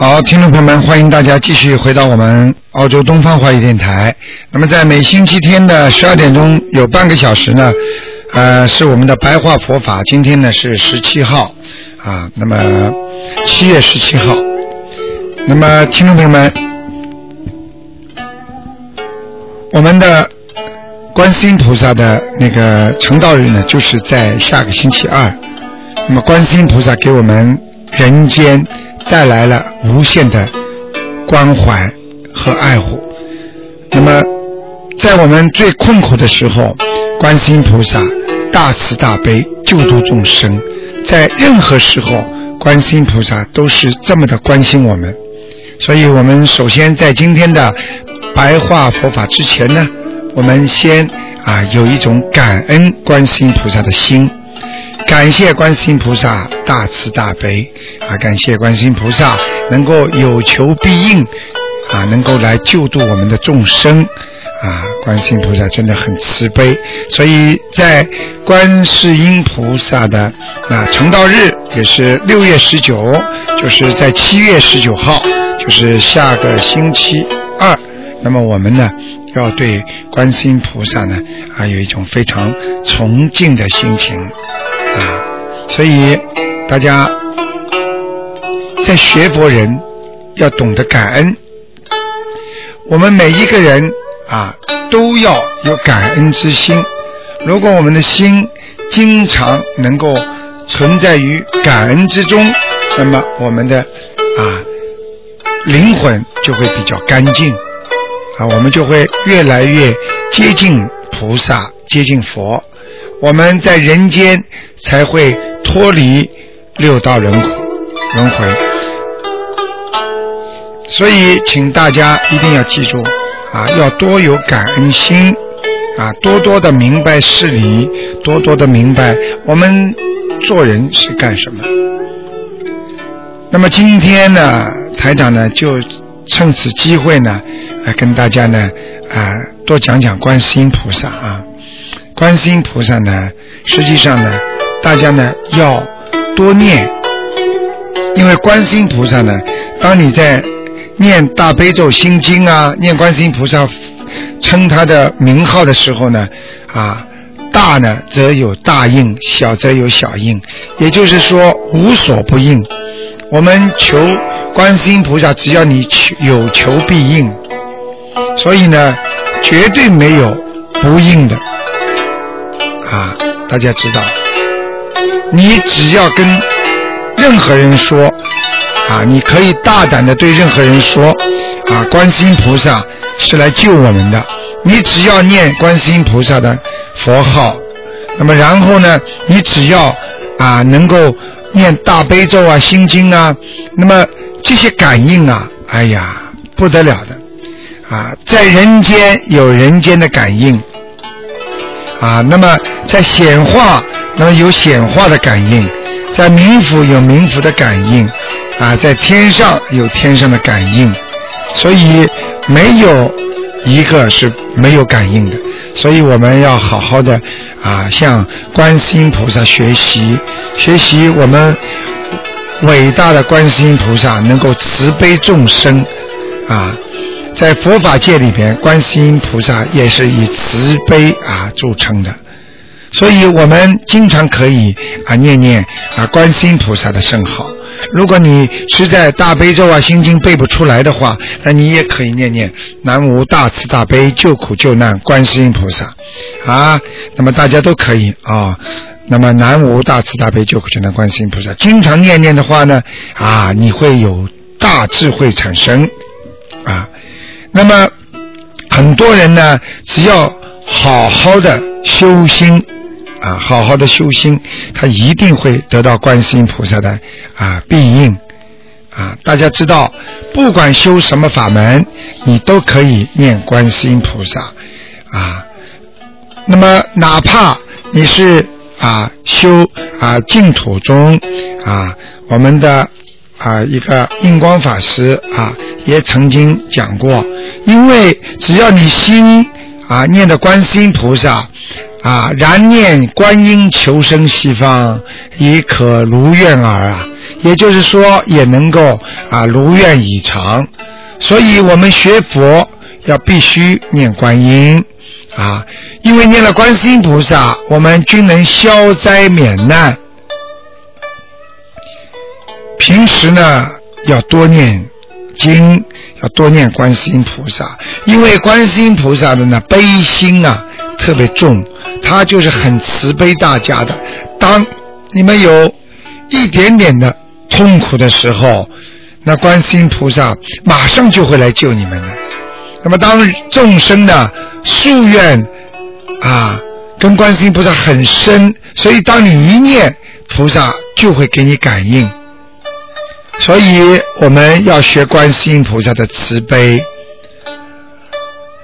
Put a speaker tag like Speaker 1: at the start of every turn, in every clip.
Speaker 1: 好，听众朋友们，欢迎大家继续回到我们澳洲东方华语电台。那么在每星期天的十二点钟有半个小时呢，呃，是我们的白话佛法。今天呢是十七号啊，那么七月十七号。那么听众朋友们，我们的观世音菩萨的那个成道日呢，就是在下个星期二。那么观世音菩萨给我们人间带来了无限的关怀和爱护。那么在我们最困苦的时候，观世音菩萨大慈大悲救度众生。在任何时候，观世音菩萨都是这么的关心我们。所以我们首先在今天的白话佛法之前呢，我们先啊有一种感恩观世音菩萨的心。感谢观世音菩萨大慈大悲啊！感谢观世音菩萨能够有求必应啊，能够来救度我们的众生啊！观世音菩萨真的很慈悲，所以在观世音菩萨的啊成道日也是六月十九，就是在七月十九号，就是下个星期二。那么我们呢，要对观世音菩萨呢啊有一种非常崇敬的心情，所以大家在学佛人要懂得感恩。我们每一个人啊都要有感恩之心。如果我们的心经常能够存在于感恩之中，那么我们的啊灵魂就会比较干净。啊，我们就会越来越接近菩萨，接近佛，我们在人间才会脱离六道轮回轮回。所以，请大家一定要记住啊，要多有感恩心啊，多多的明白事理，多多的明白我们做人是干什么。那么今天呢，台长呢就趁此机会呢。来跟大家呢啊多讲讲观世音菩萨啊，观世音菩萨呢，实际上呢，大家呢要多念，因为观世音菩萨呢，当你在念大悲咒心经啊，念观世音菩萨称他的名号的时候呢，啊大呢则有大应，小则有小应，也就是说无所不应。我们求观世音菩萨，只要你求有求必应。所以呢，绝对没有不应的啊！大家知道，你只要跟任何人说啊，你可以大胆的对任何人说啊，观世音菩萨是来救我们的。你只要念观世音菩萨的佛号，那么然后呢，你只要啊能够念大悲咒啊、心经啊，那么这些感应啊，哎呀，不得了的。啊，在人间有人间的感应，啊，那么在显化，那么有显化的感应，在冥府有冥府的感应，啊，在天上有天上的感应，所以没有一个是没有感应的，所以我们要好好的啊，向观世音菩萨学习，学习我们伟大的观世音菩萨能够慈悲众生，啊。在佛法界里边，观世音菩萨也是以慈悲啊著称的，所以我们经常可以啊念念啊观世音菩萨的圣号。如果你实在大悲咒啊心经背不出来的话，那你也可以念念南无大慈大悲救苦救难观世音菩萨啊。那么大家都可以啊。那么南无大慈大悲救苦救难观世音菩萨，经常念念的话呢啊，你会有大智慧产生啊。那么很多人呢，只要好好的修心啊，好好的修心，他一定会得到观世音菩萨的啊庇应啊。大家知道，不管修什么法门，你都可以念观世音菩萨啊。那么，哪怕你是啊修啊净土中啊，我们的啊一个印光法师啊也曾经讲过，因为只要你心啊念的观世音菩萨啊，然念观音求生西方，亦可如愿耳啊，也就是说也能够啊如愿以偿。所以我们学佛要必须念观音。啊，因为念了观世音菩萨，我们均能消灾免难。平时呢，要多念经，要多念观世音菩萨，因为观世音菩萨的呢悲心啊特别重，他就是很慈悲大家的。当你们有一点点的痛苦的时候，那观世音菩萨马上就会来救你们的。那么当众生的？夙愿啊，跟观世音菩萨很深，所以当你一念，菩萨就会给你感应。所以我们要学观世音菩萨的慈悲。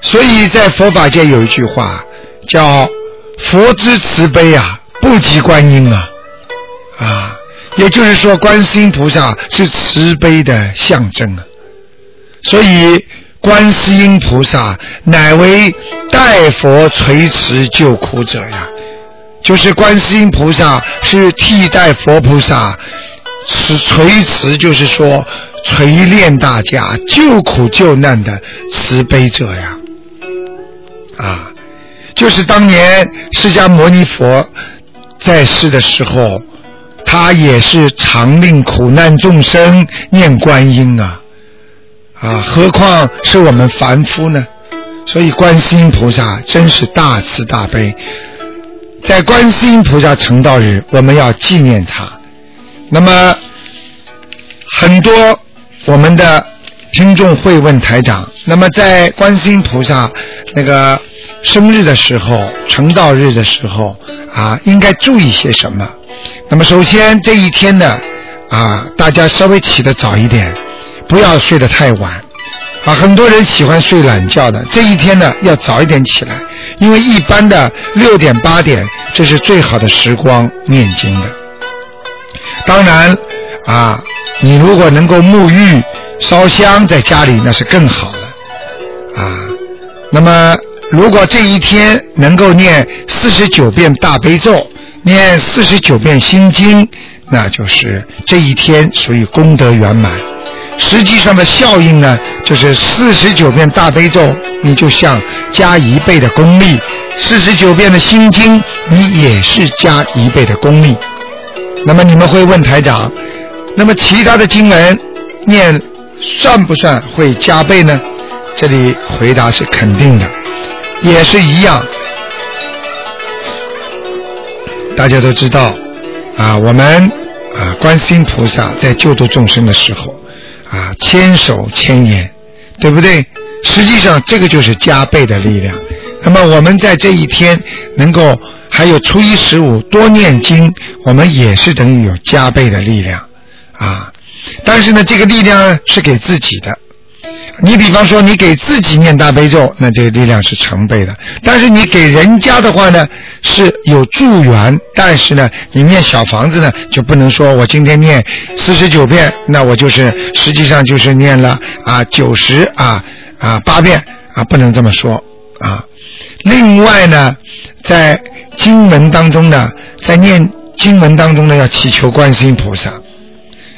Speaker 1: 所以在佛法界有一句话叫“佛之慈悲啊，不及观音啊”，啊，也就是说观世音菩萨是慈悲的象征啊，所以。观世音菩萨乃为代佛垂慈救苦者呀，就是观世音菩萨是替代佛菩萨，是垂慈，就是说垂怜大家救苦救难的慈悲者呀。啊，就是当年释迦牟尼佛在世的时候，他也是常令苦难众生念观音啊。啊，何况是我们凡夫呢？所以观世音菩萨真是大慈大悲。在观世音菩萨成道日，我们要纪念他。那么，很多我们的听众会问台长：那么在观世音菩萨那个生日的时候、成道日的时候啊，应该注意些什么？那么首先这一天呢，啊，大家稍微起得早一点。不要睡得太晚，啊，很多人喜欢睡懒觉的。这一天呢，要早一点起来，因为一般的六点八点，这是最好的时光念经的。当然，啊，你如果能够沐浴、烧香在家里，那是更好了，啊。那么，如果这一天能够念四十九遍大悲咒，念四十九遍心经，那就是这一天属于功德圆满。实际上的效应呢，就是四十九遍大悲咒，你就像加一倍的功力；四十九遍的心经，你也是加一倍的功力。那么你们会问台长，那么其他的经文念算不算会加倍呢？这里回答是肯定的，也是一样。大家都知道啊，我们啊，观世音菩萨在救度众生的时候。啊，千手千眼，对不对？实际上，这个就是加倍的力量。那么，我们在这一天能够还有初一十五多念经，我们也是等于有加倍的力量啊。但是呢，这个力量是给自己的。你比方说，你给自己念大悲咒，那这个力量是成倍的；但是你给人家的话呢，是有助缘。但是呢，你念小房子呢，就不能说我今天念四十九遍，那我就是实际上就是念了啊九十啊啊八遍啊，不能这么说啊。另外呢，在经文当中呢，在念经文当中呢，要祈求观世音菩萨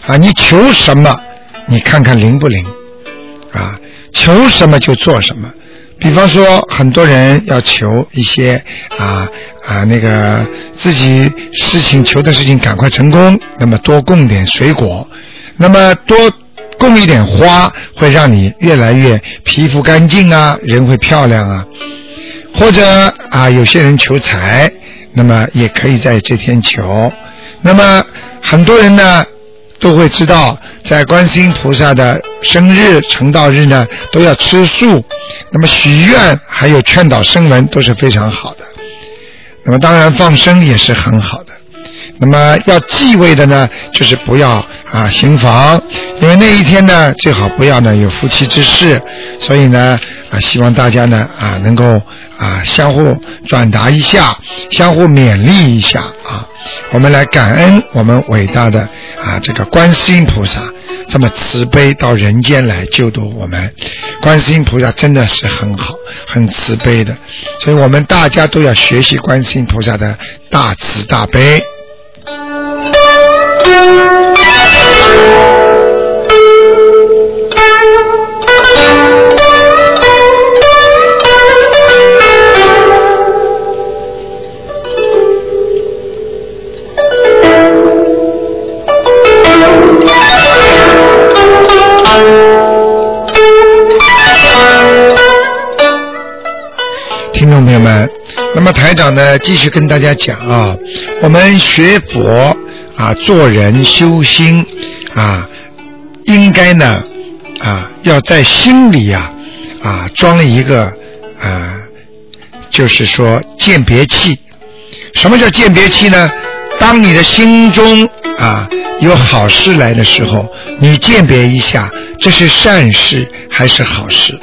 Speaker 1: 啊，你求什么，你看看灵不灵。啊，求什么就做什么。比方说，很多人要求一些啊啊那个自己事情求的事情赶快成功，那么多供点水果，那么多供一点花，会让你越来越皮肤干净啊，人会漂亮啊。或者啊，有些人求财，那么也可以在这天求。那么很多人呢？都会知道，在观世音菩萨的生日、成道日呢，都要吃素。那么许愿还有劝导声闻都是非常好的。那么当然放生也是很好的。那么要忌讳的呢，就是不要啊行房，因为那一天呢最好不要呢有夫妻之事。所以呢啊，希望大家呢啊能够啊相互转达一下，相互勉励一下啊。我们来感恩我们伟大的啊这个观世音菩萨。这么慈悲到人间来救度我们，观世音菩萨真的是很好、很慈悲的，所以我们大家都要学习观世音菩萨的大慈大悲。呢，继续跟大家讲啊，我们学佛啊，做人修心啊，应该呢啊，要在心里呀啊装一个啊，就是说鉴别器。什么叫鉴别器呢？当你的心中啊有好事来的时候，你鉴别一下，这是善事还是好事？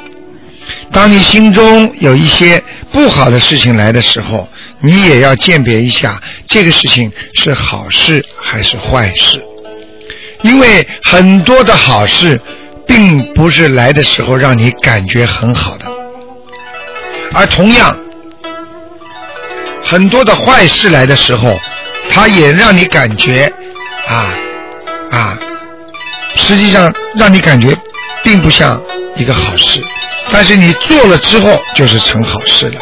Speaker 1: 当你心中有一些不好的事情来的时候，你也要鉴别一下这个事情是好事还是坏事。因为很多的好事，并不是来的时候让你感觉很好的，而同样，很多的坏事来的时候，它也让你感觉啊啊，实际上让你感觉并不像一个好事。但是你做了之后，就是成好事了，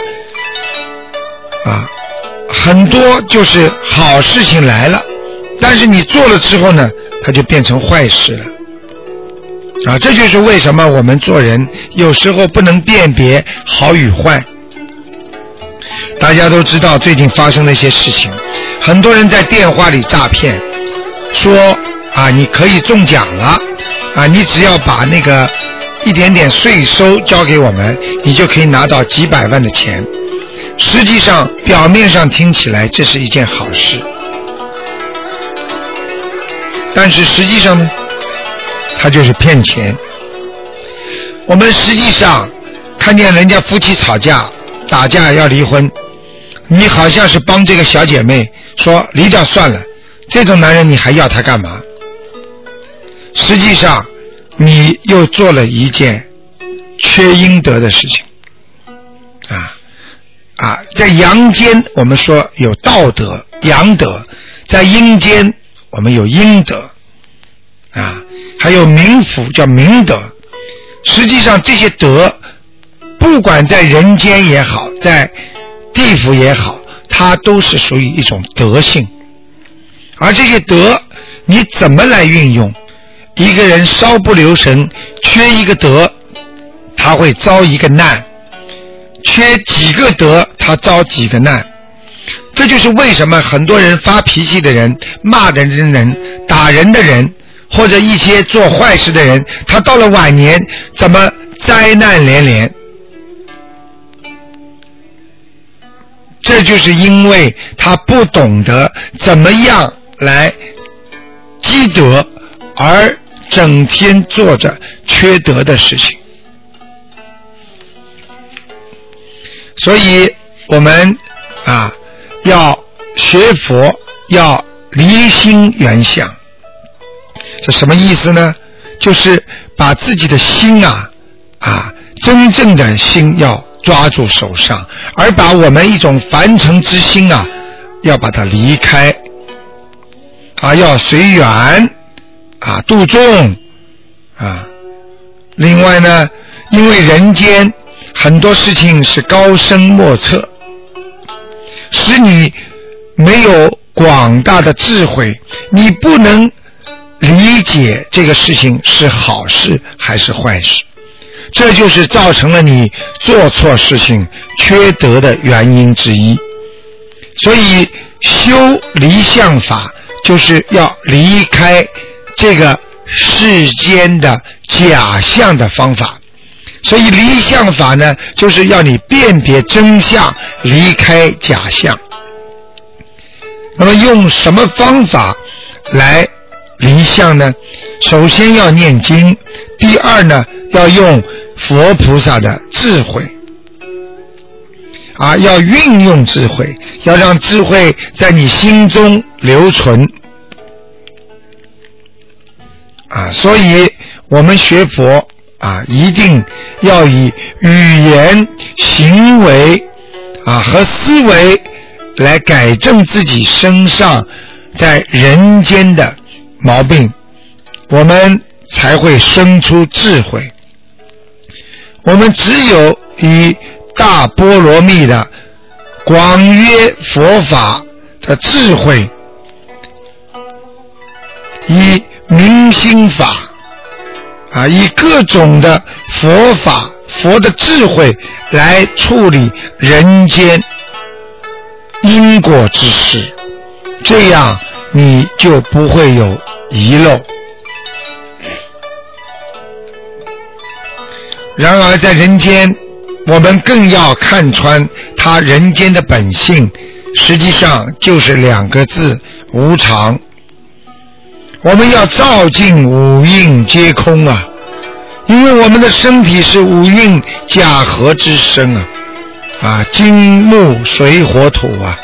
Speaker 1: 啊，很多就是好事情来了，但是你做了之后呢，它就变成坏事了，啊，这就是为什么我们做人有时候不能辨别好与坏。大家都知道最近发生的一些事情，很多人在电话里诈骗，说啊你可以中奖了，啊你只要把那个。一点点税收交给我们，你就可以拿到几百万的钱。实际上，表面上听起来这是一件好事，但是实际上呢，他就是骗钱。我们实际上看见人家夫妻吵架、打架要离婚，你好像是帮这个小姐妹说离掉算了，这种男人你还要他干嘛？实际上。你又做了一件缺阴德的事情，啊啊，在阳间我们说有道德阳德，在阴间我们有阴德，啊，还有冥府叫明德。实际上这些德，不管在人间也好，在地府也好，它都是属于一种德性。而这些德，你怎么来运用？一个人稍不留神，缺一个德，他会遭一个难；缺几个德，他遭几个难。这就是为什么很多人发脾气的人、骂人的人、打人的人，或者一些做坏事的人，他到了晚年怎么灾难连连？这就是因为他不懂得怎么样来积德，而。整天做着缺德的事情，所以我们啊要学佛，要离心圆相。这什么意思呢？就是把自己的心啊啊真正的心要抓住手上，而把我们一种凡尘之心啊要把它离开，啊要随缘。啊，度众啊！另外呢，因为人间很多事情是高深莫测，使你没有广大的智慧，你不能理解这个事情是好事还是坏事，这就是造成了你做错事情、缺德的原因之一。所以修离相法，就是要离开。这个世间的假象的方法，所以离相法呢，就是要你辨别真相，离开假象。那么用什么方法来离相呢？首先要念经，第二呢要用佛菩萨的智慧，啊，要运用智慧，要让智慧在你心中留存，啊，所以我们学佛啊，一定要以语言、行为啊和思维。来改正自己身上在人间的毛病，我们才会生出智慧。我们只有以大波罗蜜的广约佛法的智慧，以明心法啊，以各种的佛法、佛的智慧来处理人间。因果之事，这样你就不会有遗漏。然而在人间，我们更要看穿他人间的本性，实际上就是两个字：无常。我们要照尽五蕴皆空啊，因为我们的身体是五蕴假合之身啊。啊，金木水火土啊！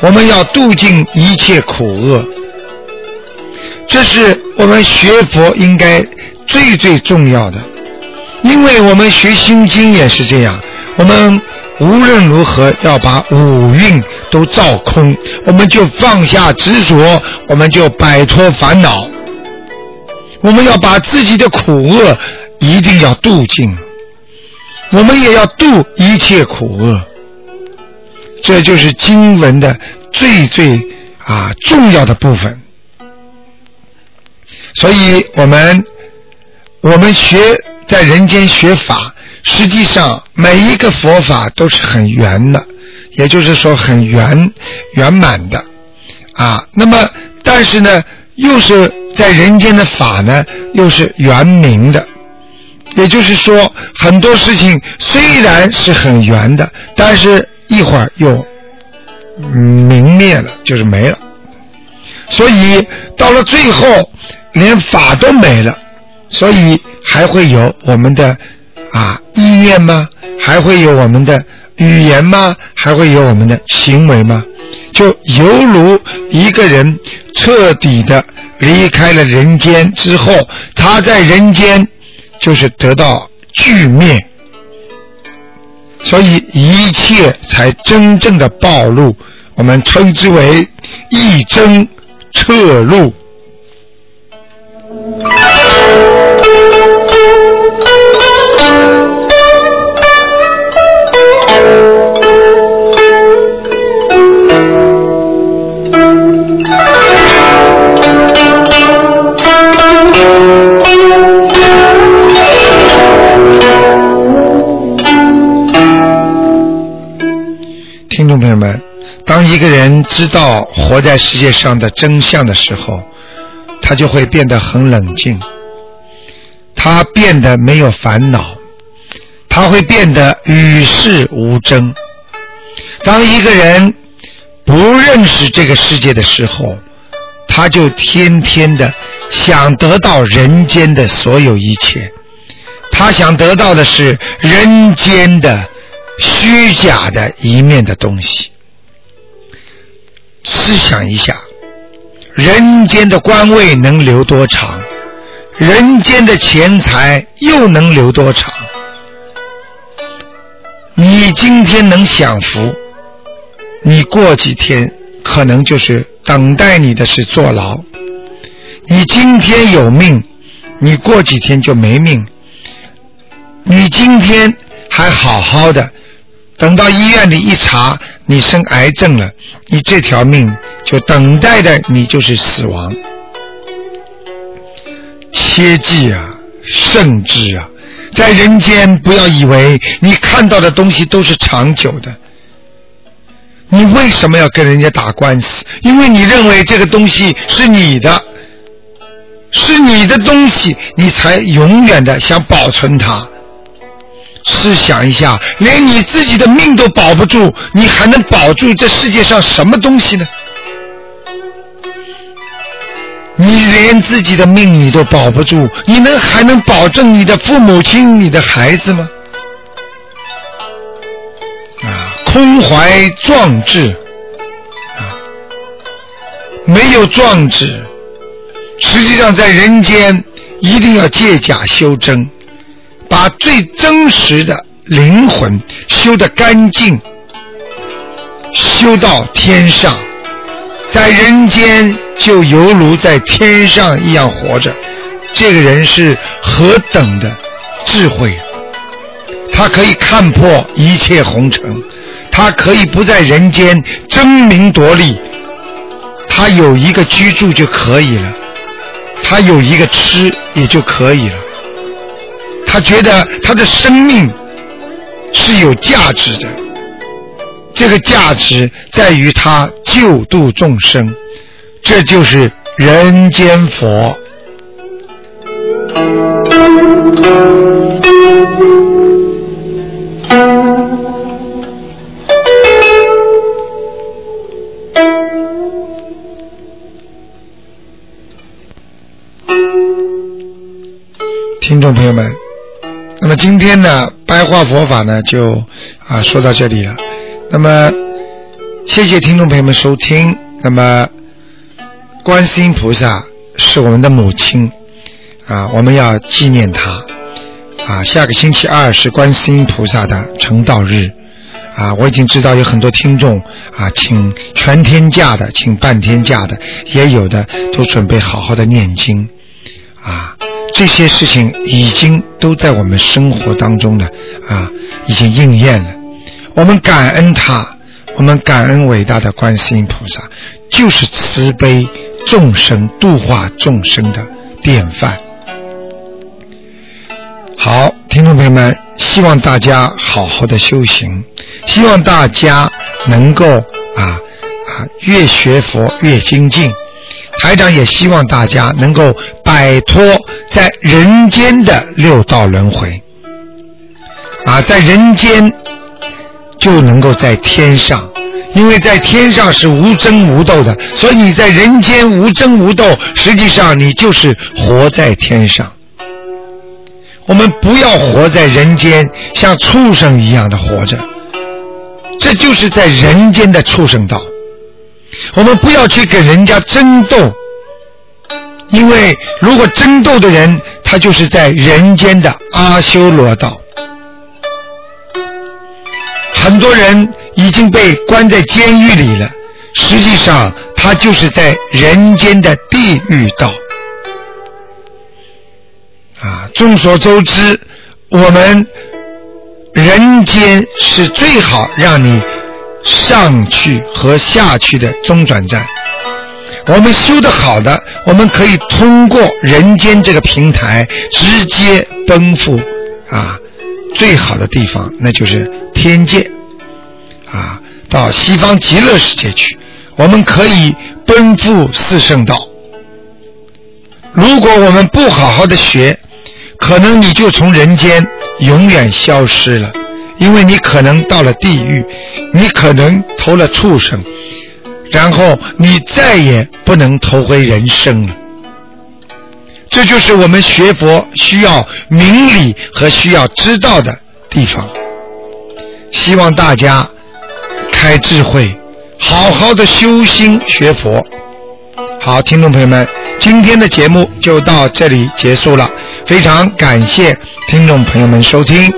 Speaker 1: 我们要度尽一切苦厄，这是我们学佛应该最最重要的。因为我们学心经也是这样，我们无论如何要把五蕴都照空，我们就放下执着，我们就摆脱烦恼，我们要把自己的苦厄一定要度尽。我们也要度一切苦厄，这就是经文的最最啊重要的部分。所以，我们我们学在人间学法，实际上每一个佛法都是很圆的，也就是说很圆圆满的啊。那么，但是呢，又是在人间的法呢，又是圆明的。也就是说，很多事情虽然是很圆的，但是一会儿又明灭了，就是没了。所以到了最后，连法都没了，所以还会有我们的啊意念吗？还会有我们的语言吗？还会有我们的行为吗？就犹如一个人彻底的离开了人间之后，他在人间。就是得到具灭，所以一切才真正的暴露，我们称之为一真彻露。知道活在世界上的真相的时候，他就会变得很冷静，他变得没有烦恼，他会变得与世无争。当一个人不认识这个世界的时候，他就天天的想得到人间的所有一切，他想得到的是人间的。虚假的一面的东西，思想一下，人间的官位能留多长？人间的钱财又能留多长？你今天能享福，你过几天可能就是等待你的是坐牢。你今天有命，你过几天就没命。你今天还好好的。等到医院里一查，你生癌症了，你这条命就等待的你就是死亡。切记啊，慎之啊，在人间不要以为你看到的东西都是长久的。你为什么要跟人家打官司？因为你认为这个东西是你的，是你的东西，你才永远的想保存它。试想一下连你自己的命都保不住你还能保住这世界上什么东西呢？你连自己的命你都保不住你能还能保证你的父母亲你的孩子吗？啊空怀壮志啊没有壮志实际上在人间一定要借假修真。把最真实的灵魂修得干净，修到天上。在人间就犹如在天上一样活着，这个人是何等的智慧！他可以看破一切红尘，他可以不在人间争名夺利，他有一个居住就可以了，他有一个吃也就可以了，他觉得他的生命是有价值的。这个价值在于他救度众生，这就是人间佛。听众朋友们，今天呢，白话佛法呢，就啊说到这里了。那么，谢谢听众朋友们收听。那么，观世音菩萨是我们的母亲啊，我们要纪念她啊。下个星期二是观世音菩萨的成道日啊。我已经知道有很多听众啊，请全天假的，请半天假的，也有的都准备好好的念经啊。这些事情已经都在我们生活当中呢啊，已经应验了。我们感恩他，我们感恩伟大的观世音菩萨，就是慈悲众生、度化众生的典范。好，听众朋友们，希望大家好好的修行，希望大家能够啊啊越学佛越精进。台长也希望大家能够摆脱在人间的六道轮回啊，在人间。就能够在天上，因为在天上是无争无斗的，所以你在人间无争无斗，实际上你就是活在天上。我们不要活在人间，像畜生一样的活着，这就是在人间的畜生道。我们不要去跟人家争斗，因为如果争斗的人，他就是在人间的阿修罗道。很多人已经被关在监狱里了，实际上他就是在人间的地狱道。啊，众所周知，我们人间是最好让你上去和下去的中转站。我们修的好的，我们可以通过人间这个平台直接奔赴啊最好的地方，那就是天界。啊，到西方极乐世界去，我们可以奔赴四圣道。如果我们不好好的学，可能你就从人间永远消失了，因为你可能到了地狱，你可能投了畜生，然后你再也不能投回人生了。这就是我们学佛需要明理和需要知道的地方。希望大家。开智慧，好好的修心学佛。好，听众朋友们，今天的节目就到这里结束了，非常感谢听众朋友们收听。